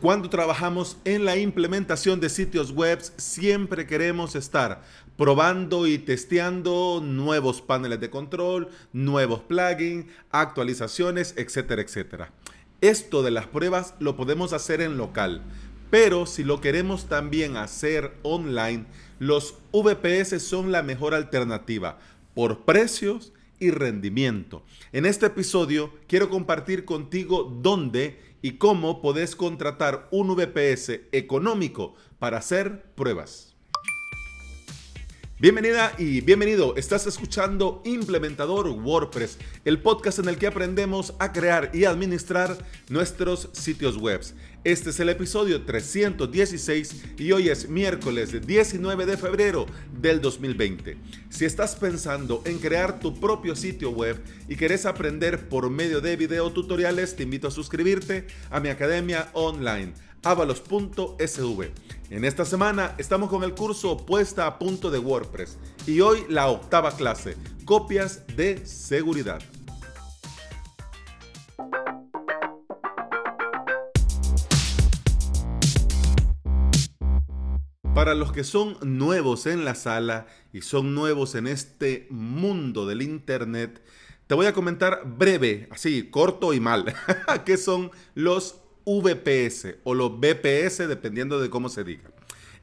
Cuando trabajamos en la implementación de sitios web, siempre queremos estar probando y testeando nuevos paneles de control, nuevos plugins, actualizaciones, etcétera, etcétera. Esto de las pruebas lo podemos hacer en local, pero si lo queremos también hacer online, los VPS son la mejor alternativa por precios y rendimiento. En este episodio quiero compartir contigo dónde y cómo podés contratar un VPS económico para hacer pruebas. Bienvenida y bienvenido. Estás escuchando Implementador WordPress, el podcast en el que aprendemos a crear y administrar nuestros sitios web. Este es el episodio 316 y hoy es miércoles 19 de febrero del 2020. Si estás pensando en crear tu propio sitio web y querés aprender por medio de video tutoriales, te invito a suscribirte a mi academia online avalos.sv. En esta semana estamos con el curso Puesta a Punto de WordPress y hoy la octava clase, copias de seguridad. Para los que son nuevos en la sala y son nuevos en este mundo del Internet, te voy a comentar breve, así, corto y mal, qué son los VPS o los BPS, dependiendo de cómo se diga.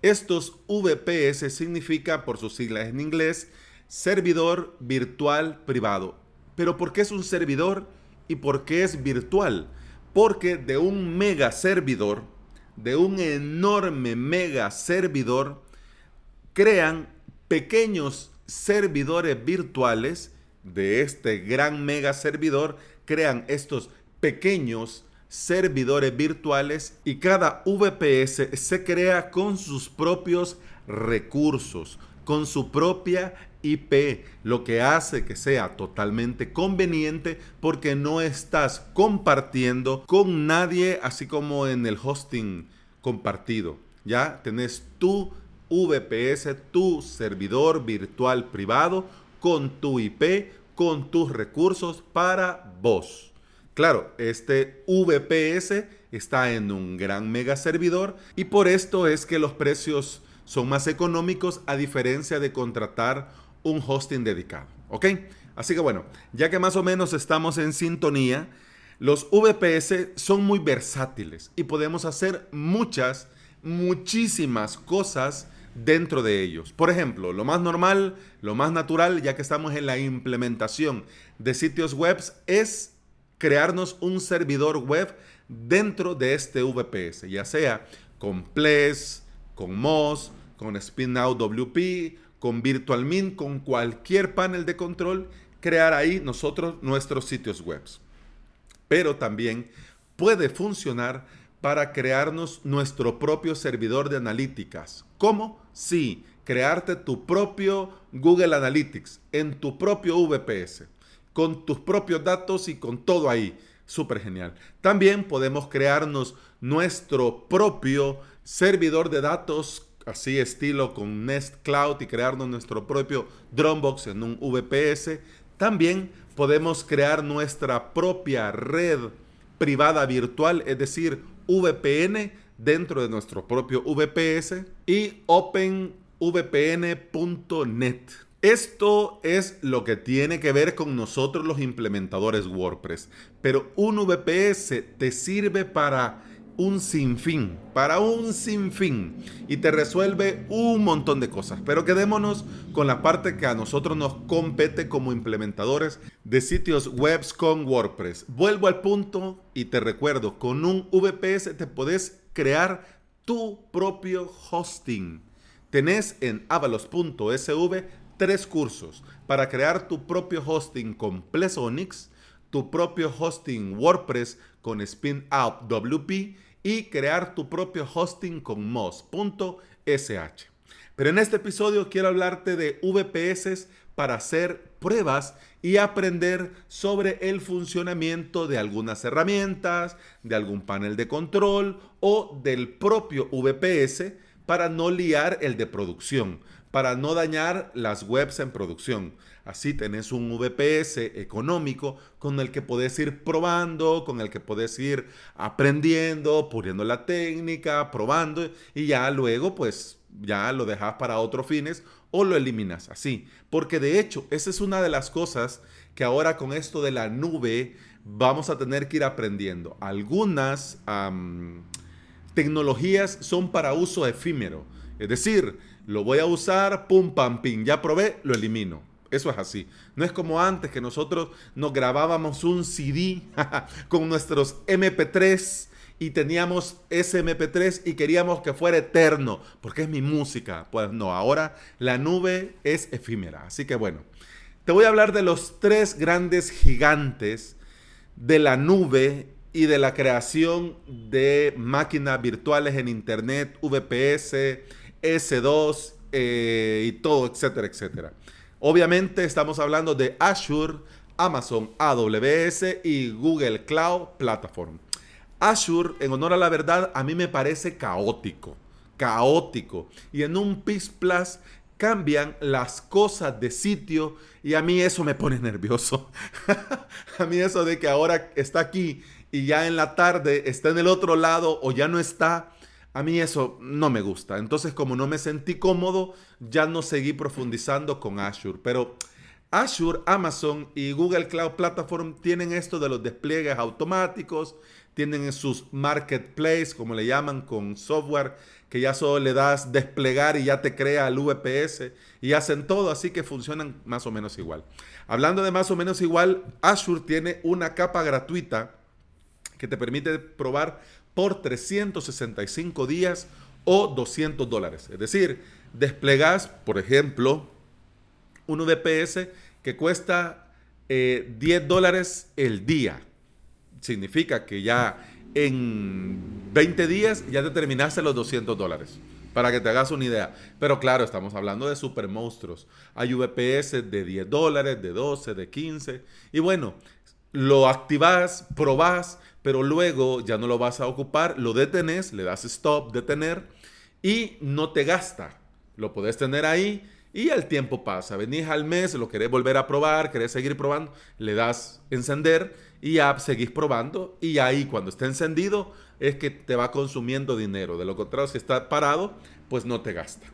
Estos VPS significa, por sus siglas en inglés, servidor virtual privado. Pero ¿por qué es un servidor y por qué es virtual? Porque de un mega servidor, de un enorme mega servidor, crean pequeños servidores virtuales de este gran mega servidor, crean estos pequeños servidores virtuales y cada VPS se crea con sus propios recursos, con su propia IP, lo que hace que sea totalmente conveniente porque no estás compartiendo con nadie, así como en el hosting compartido. Ya tenés tu VPS, tu servidor virtual privado con tu IP, con tus recursos para vos. Claro, este VPS está en un gran mega servidor y por esto es que los precios son más económicos a diferencia de contratar un hosting dedicado. ¿Ok? Así que bueno, ya que más o menos estamos en sintonía, los VPS son muy versátiles y podemos hacer muchas, muchísimas cosas dentro de ellos. Por ejemplo, lo más normal, lo más natural, ya que estamos en la implementación de sitios web, es crearnos un servidor web dentro de este VPS, ya sea con Ples, con Moz, con Spinout WP, con VirtualMint, con cualquier panel de control, crear ahí nosotros nuestros sitios web. Pero también puede funcionar para crearnos nuestro propio servidor de analíticas. ¿Cómo? Sí, crearte tu propio Google Analytics en tu propio VPS con tus propios datos y con todo ahí. Súper genial. También podemos crearnos nuestro propio servidor de datos, así estilo con Nest Cloud y crearnos nuestro propio Dropbox en un VPS. También podemos crear nuestra propia red privada virtual, es decir, VPN dentro de nuestro propio VPS y openvpn.net. Esto es lo que tiene que ver con nosotros los implementadores WordPress. Pero un VPS te sirve para un sinfín, para un sinfín. Y te resuelve un montón de cosas. Pero quedémonos con la parte que a nosotros nos compete como implementadores de sitios web con WordPress. Vuelvo al punto y te recuerdo, con un VPS te podés crear tu propio hosting. Tenés en avalos.sv tres cursos para crear tu propio hosting con Plesonix, tu propio hosting WordPress con Spinout WP y crear tu propio hosting con Moz.sh. Pero en este episodio quiero hablarte de VPS para hacer pruebas y aprender sobre el funcionamiento de algunas herramientas, de algún panel de control o del propio VPS para no liar el de producción para no dañar las webs en producción. Así tenés un VPS económico con el que podés ir probando, con el que podés ir aprendiendo, poniendo la técnica, probando y ya luego pues ya lo dejas para otros fines o lo eliminas así. Porque de hecho, esa es una de las cosas que ahora con esto de la nube vamos a tener que ir aprendiendo. Algunas tecnologías son para uso efímero. Es decir, lo voy a usar, pum, pam, pim, ya probé, lo elimino. Eso es así. No es como antes que nosotros nos grabábamos un CD con nuestros MP3 y teníamos ese MP3 y queríamos que fuera eterno, porque es mi música. Pues no, ahora la nube es efímera. Así que bueno, te voy a hablar de los tres grandes gigantes de la nube y de la creación de máquinas virtuales en Internet, VPS, S2 eh, y todo, etcétera, etcétera. Obviamente estamos hablando de Azure, Amazon AWS y Google Cloud Platform. Azure, en honor a la verdad, a mí me parece caótico, caótico. Y en un PIS Plus cambian las cosas de sitio y a mí eso me pone nervioso. a mí eso de que ahora está aquí y ya en la tarde está en el otro lado o ya no está, a mí eso no me gusta. Entonces, como no me sentí cómodo, ya no seguí profundizando con Azure. Pero Azure, Amazon y Google Cloud Platform tienen esto de los despliegues automáticos, tienen sus marketplace, como le llaman, con software que ya solo le das desplegar y ya te crea el VPS y hacen todo, así que funcionan más o menos igual. Hablando de más o menos igual, Azure tiene una capa gratuita que te permite probar por 365 días o 200 dólares. Es decir, desplegas, por ejemplo, un VPS que cuesta 10 eh, dólares el día. Significa que ya en 20 días ya te terminaste los 200 dólares. Para que te hagas una idea. Pero claro, estamos hablando de super monstruos. Hay VPS de 10 dólares, de 12, de 15. Y bueno, lo activas, probás, pero luego ya no lo vas a ocupar, lo detenés, le das stop, detener y no te gasta. Lo puedes tener ahí y el tiempo pasa. Venís al mes, lo querés volver a probar, querés seguir probando, le das encender y ya seguís probando y ahí cuando esté encendido es que te va consumiendo dinero. De lo contrario, si está parado, pues no te gasta.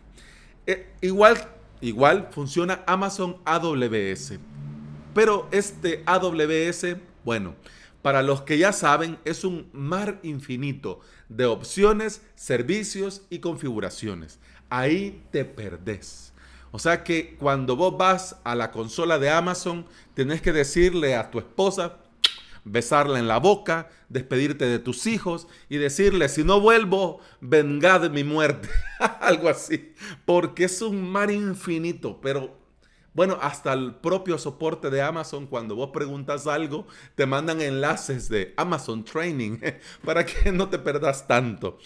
Eh, igual, igual funciona Amazon AWS. Pero este AWS, bueno, para los que ya saben, es un mar infinito de opciones, servicios y configuraciones. Ahí te perdés. O sea que cuando vos vas a la consola de Amazon, tenés que decirle a tu esposa, besarla en la boca, despedirte de tus hijos y decirle, si no vuelvo, vengad mi muerte. Algo así. Porque es un mar infinito, pero bueno, hasta el propio soporte de Amazon, cuando vos preguntas algo, te mandan enlaces de Amazon Training para que no te perdas tanto.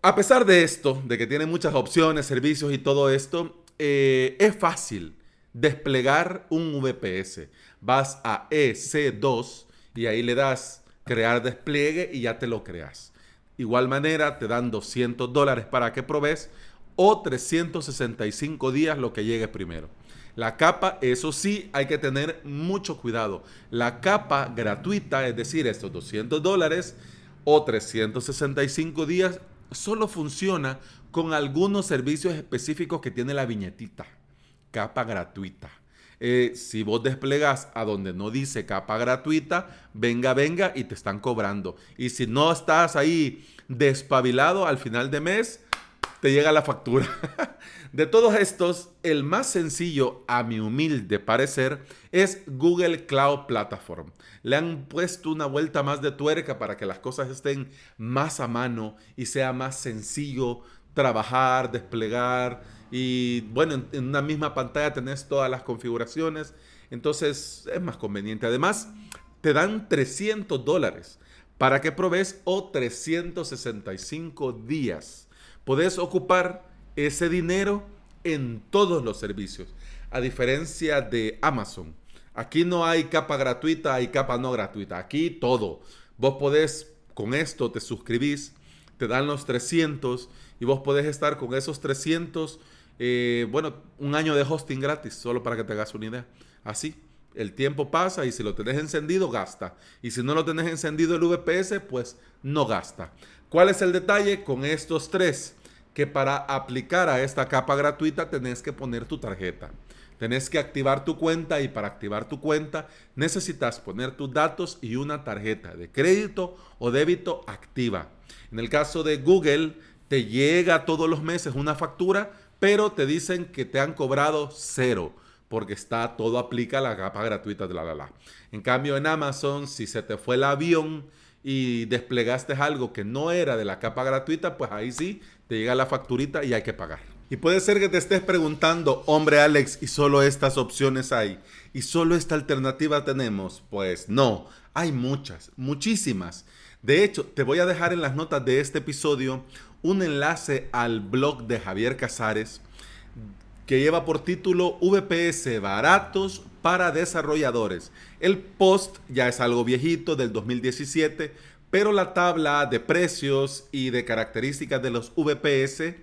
A pesar de esto, de que tiene muchas opciones, servicios y todo esto, eh, es fácil desplegar un VPS. Vas a EC2 y ahí le das crear despliegue y ya te lo creas. Igual manera, te dan 200 dólares para que probes o 365 días lo que llegue primero. La capa, eso sí, hay que tener mucho cuidado. La capa gratuita, es decir, estos 200 dólares o 365 días, solo funciona con algunos servicios específicos que tiene la viñetita. Capa gratuita. Eh, si vos desplegas a donde no dice capa gratuita, venga, venga y te están cobrando. Y si no estás ahí despabilado al final de mes, te llega la factura. De todos estos, el más sencillo, a mi humilde parecer, es Google Cloud Platform. Le han puesto una vuelta más de tuerca para que las cosas estén más a mano y sea más sencillo trabajar, desplegar y bueno, en una misma pantalla tenés todas las configuraciones. Entonces es más conveniente. Además, te dan 300 dólares para que probes o 365 días Podés ocupar ese dinero en todos los servicios, a diferencia de Amazon. Aquí no hay capa gratuita, hay capa no gratuita. Aquí todo. Vos podés, con esto te suscribís, te dan los 300 y vos podés estar con esos 300 eh, bueno, un año de hosting gratis, solo para que te hagas una idea. Así, el tiempo pasa y si lo tenés encendido, gasta. Y si no lo tenés encendido el VPS, pues no gasta. ¿Cuál es el detalle con estos tres? Que para aplicar a esta capa gratuita tenés que poner tu tarjeta. Tenés que activar tu cuenta y para activar tu cuenta necesitas poner tus datos y una tarjeta de crédito o débito activa. En el caso de Google, te llega todos los meses una factura, pero te dicen que te han cobrado cero porque está todo aplica la capa gratuita de la la la. En cambio en Amazon, si se te fue el avión y desplegaste algo que no era de la capa gratuita, pues ahí sí te llega la facturita y hay que pagar. Y puede ser que te estés preguntando, hombre Alex, ¿y solo estas opciones hay? ¿Y solo esta alternativa tenemos? Pues no, hay muchas, muchísimas. De hecho, te voy a dejar en las notas de este episodio un enlace al blog de Javier Casares que lleva por título VPS baratos para desarrolladores. El post ya es algo viejito del 2017, pero la tabla de precios y de características de los VPS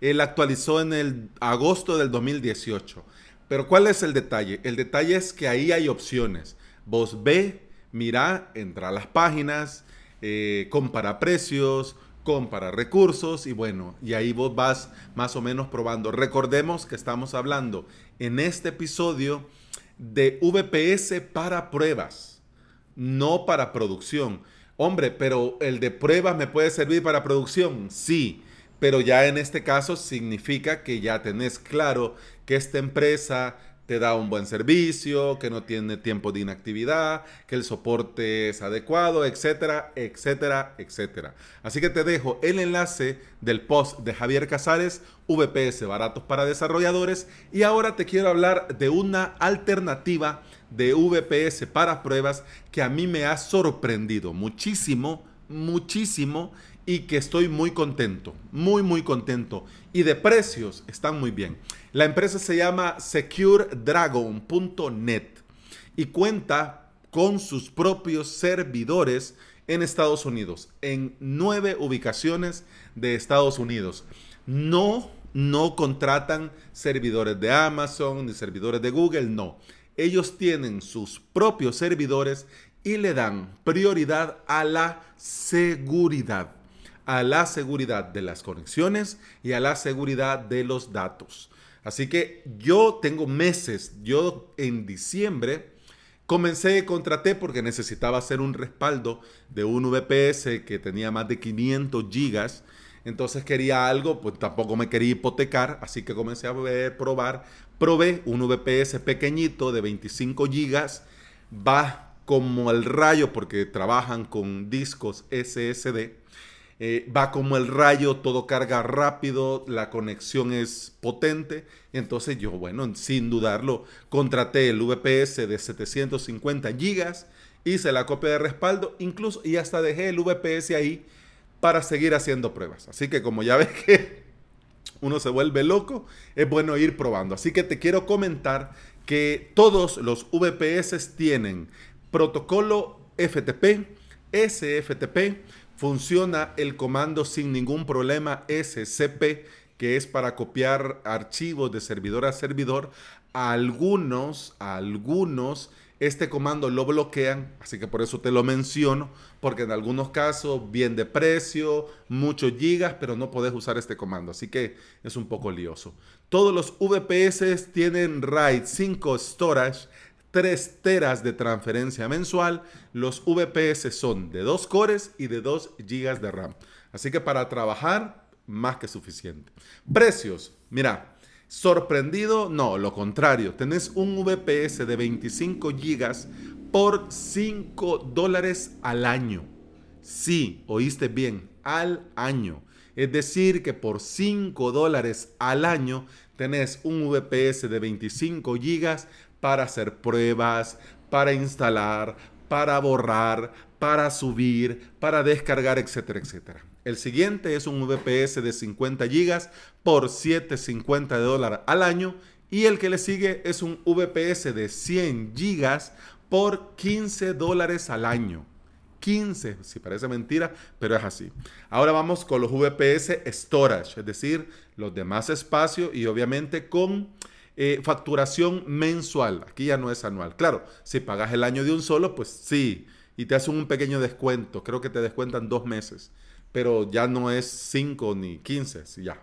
él actualizó en el agosto del 2018. Pero ¿cuál es el detalle? El detalle es que ahí hay opciones. Vos ve, mira, entra a las páginas, eh, compara precios, compara recursos y bueno, y ahí vos vas más o menos probando. Recordemos que estamos hablando en este episodio de VPS para pruebas, no para producción. Hombre, pero el de pruebas me puede servir para producción, sí, pero ya en este caso significa que ya tenés claro que esta empresa te da un buen servicio, que no tiene tiempo de inactividad, que el soporte es adecuado, etcétera, etcétera, etcétera. Así que te dejo el enlace del post de Javier Casares, VPS baratos para desarrolladores, y ahora te quiero hablar de una alternativa de VPS para pruebas que a mí me ha sorprendido muchísimo, muchísimo y que estoy muy contento, muy muy contento. Y de precios están muy bien. La empresa se llama securedragon.net y cuenta con sus propios servidores en Estados Unidos, en nueve ubicaciones de Estados Unidos. No, no contratan servidores de Amazon ni servidores de Google, no. Ellos tienen sus propios servidores y le dan prioridad a la seguridad a la seguridad de las conexiones y a la seguridad de los datos. Así que yo tengo meses, yo en diciembre comencé, contraté porque necesitaba hacer un respaldo de un VPS que tenía más de 500 gigas. Entonces quería algo, pues tampoco me quería hipotecar, así que comencé a ver, probar. Probé un VPS pequeñito de 25 gigas, va como el rayo porque trabajan con discos SSD eh, va como el rayo, todo carga rápido, la conexión es potente. Entonces yo, bueno, sin dudarlo, contraté el VPS de 750 gigas, hice la copia de respaldo, incluso y hasta dejé el VPS ahí para seguir haciendo pruebas. Así que como ya ves que uno se vuelve loco, es bueno ir probando. Así que te quiero comentar que todos los VPS tienen protocolo FTP, SFTP, Funciona el comando sin ningún problema SCP, que es para copiar archivos de servidor a servidor. A algunos, a algunos, este comando lo bloquean, así que por eso te lo menciono, porque en algunos casos bien de precio, muchos gigas, pero no podés usar este comando, así que es un poco lioso. Todos los VPS tienen RAID 5 Storage 3 teras de transferencia mensual. Los VPS son de 2 cores y de 2 GB de RAM. Así que para trabajar, más que suficiente. Precios, mira, sorprendido, no, lo contrario. Tenés un VPS de 25 GB por 5 dólares al año. Sí, oíste bien, al año. Es decir, que por 5 dólares al año tenés un VPS de 25 GB para hacer pruebas, para instalar, para borrar, para subir, para descargar, etcétera, etcétera. El siguiente es un VPS de 50 GB por 7.50 de dólar al año y el que le sigue es un VPS de 100 GB por 15 dólares al año. 15, si parece mentira, pero es así. Ahora vamos con los VPS Storage, es decir, los demás espacios y obviamente con eh, facturación mensual. Aquí ya no es anual. Claro, si pagas el año de un solo, pues sí, y te hacen un pequeño descuento. Creo que te descuentan dos meses, pero ya no es 5 ni 15, ya.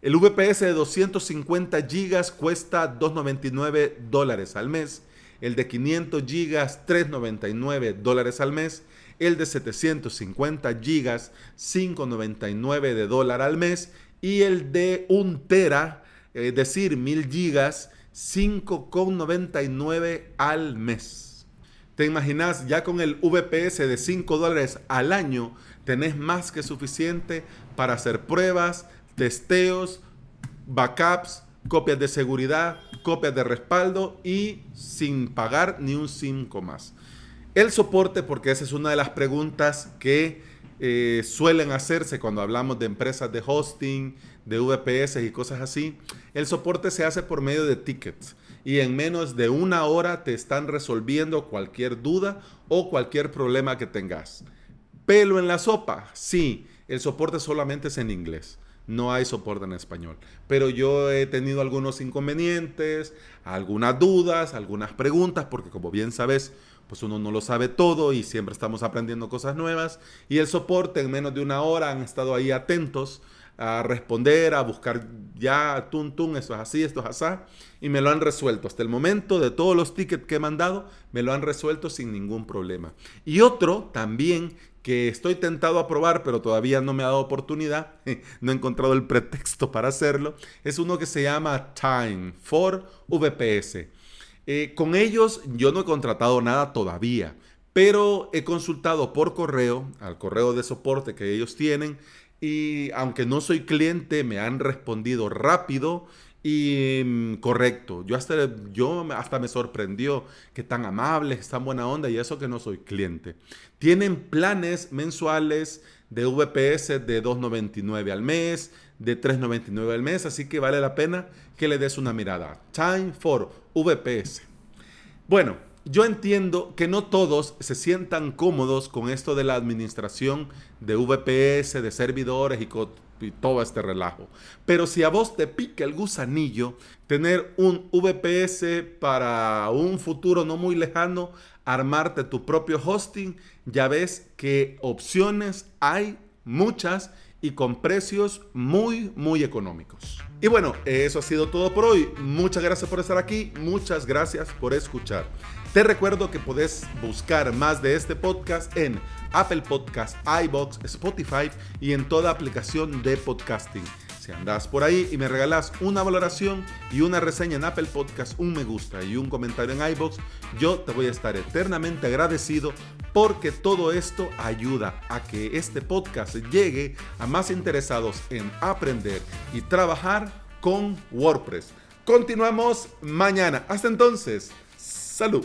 El VPS de 250 GB cuesta 2.99 dólares al mes. El de 500 GB, 3.99 dólares al mes. El de 750 GB, 5.99 de dólar al mes. Y el de 1 tera, es decir, 1000 GB, 5.99 al mes. ¿Te imaginas? Ya con el VPS de 5 dólares al año, tenés más que suficiente para hacer pruebas, testeos, backups, copias de seguridad, copias de respaldo y sin pagar ni un 5 más. El soporte, porque esa es una de las preguntas que eh, suelen hacerse cuando hablamos de empresas de hosting, de VPS y cosas así. El soporte se hace por medio de tickets y en menos de una hora te están resolviendo cualquier duda o cualquier problema que tengas. Pelo en la sopa, sí, el soporte solamente es en inglés no hay soporte en español. Pero yo he tenido algunos inconvenientes, algunas dudas, algunas preguntas, porque como bien sabes, pues uno no lo sabe todo y siempre estamos aprendiendo cosas nuevas. Y el soporte en menos de una hora han estado ahí atentos a responder, a buscar ya, tun, tun, esto es así, esto es así, y me lo han resuelto. Hasta el momento de todos los tickets que he mandado, me lo han resuelto sin ningún problema. Y otro también que estoy tentado a probar, pero todavía no me ha dado oportunidad, no he encontrado el pretexto para hacerlo, es uno que se llama Time for VPS. Eh, con ellos yo no he contratado nada todavía, pero he consultado por correo, al correo de soporte que ellos tienen, y aunque no soy cliente, me han respondido rápido y mm, correcto. Yo hasta, yo hasta me sorprendió que tan amables, tan buena onda y eso que no soy cliente. Tienen planes mensuales de VPS de 2.99 al mes, de 3.99 al mes, así que vale la pena que le des una mirada. Time for VPS. Bueno, yo entiendo que no todos se sientan cómodos con esto de la administración de VPS, de servidores y, todo este relajo. Pero si a vos te pica el gusanillo, tener un VPS para un futuro no muy lejano, armarte tu propio hosting, ya ves que opciones hay muchas y con precios muy, muy económicos. Y bueno, eso ha sido todo por hoy. Muchas gracias por estar aquí, muchas gracias por escuchar. Te recuerdo que podés buscar más de este podcast en Apple Podcast, iBox, Spotify y en toda aplicación de podcasting. Si andás por ahí y me regalás una valoración y una reseña en Apple Podcast, un me gusta y un comentario en iBox, yo te voy a estar eternamente agradecido porque todo esto ayuda a que este podcast llegue a más interesados en aprender y trabajar con WordPress. Continuamos mañana. Hasta entonces, salud.